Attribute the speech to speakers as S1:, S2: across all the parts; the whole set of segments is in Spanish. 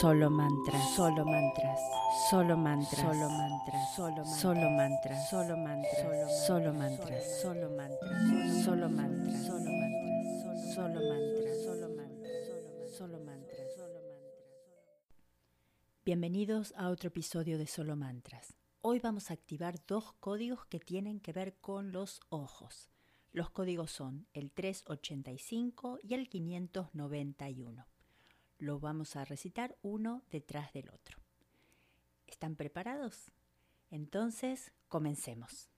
S1: Solo mantras, solo mantras, solo mantras, solo mantras, solo mantras, solo mantras, solo mantras, solo mantras, solo mantras, solo mantras, solo mantras, solo mantras, solo mantras, solo mantras. Bienvenidos a otro episodio de Solo Mantras. Hoy vamos a activar dos códigos que tienen que ver con los ojos. Los códigos son el 385 y el 591. Lo vamos a recitar uno detrás del otro. ¿Están preparados? Entonces, comencemos.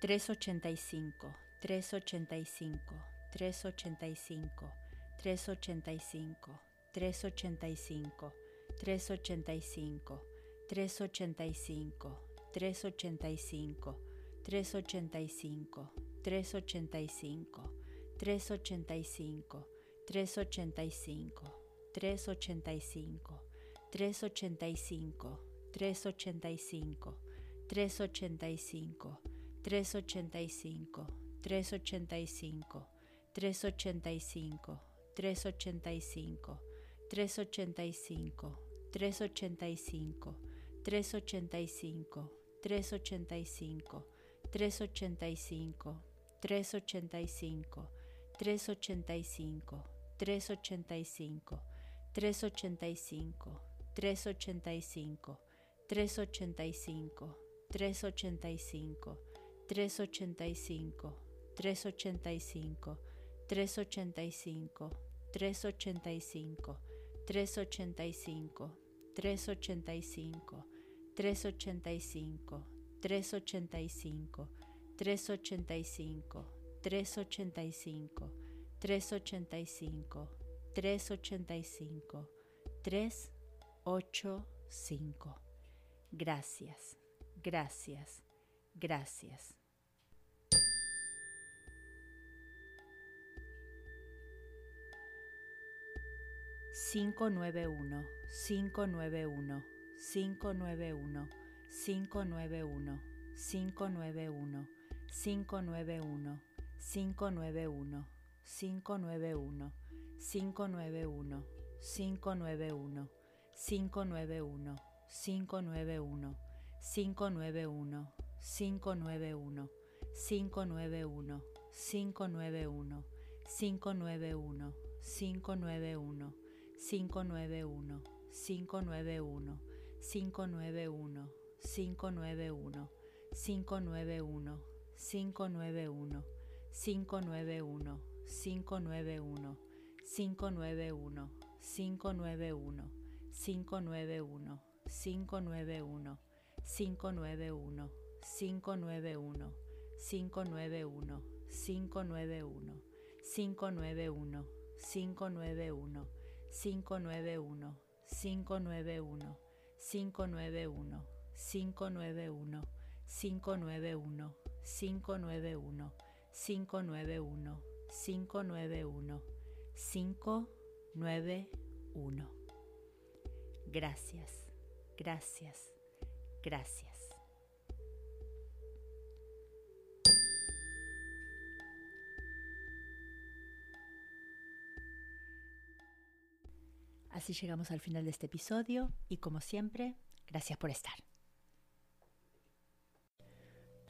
S1: Tres ochenta y cinco, tres ochenta y cinco, tres ochenta y cinco, tres ochenta y cinco, tres ochenta y cinco, tres ochenta y cinco, tres ochenta y cinco, tres ochenta y cinco, tres ochenta y cinco, 385, 385, 385, 385, 385, 385, 385, 385, 385, 385, 385, 385, 385, 385, 385, 385, 385, 385, 385, 385, 385, 385, 385, 385, 385, 385, 385, 385, 385, 385, 385, 385, 385, 385, 385, 385. Gracias, gracias, gracias. Cinco nueve uno, cinco nueve uno, cinco nueve uno, cinco nueve uno, cinco nueve uno. 591, 591, 591, 591, 591, 591, 591, 591, 591, 591, 591, 591, 591, 591, 591, 591, 591, 591, 591, 591, 591, 591, 591, 591, 591, 591, 591, 591, 591, 591, 591, 591, 591, 591, 591, 591, 591, 591, 591, 591. Gracias, gracias, gracias. Así llegamos al final de este episodio y como siempre, gracias por estar.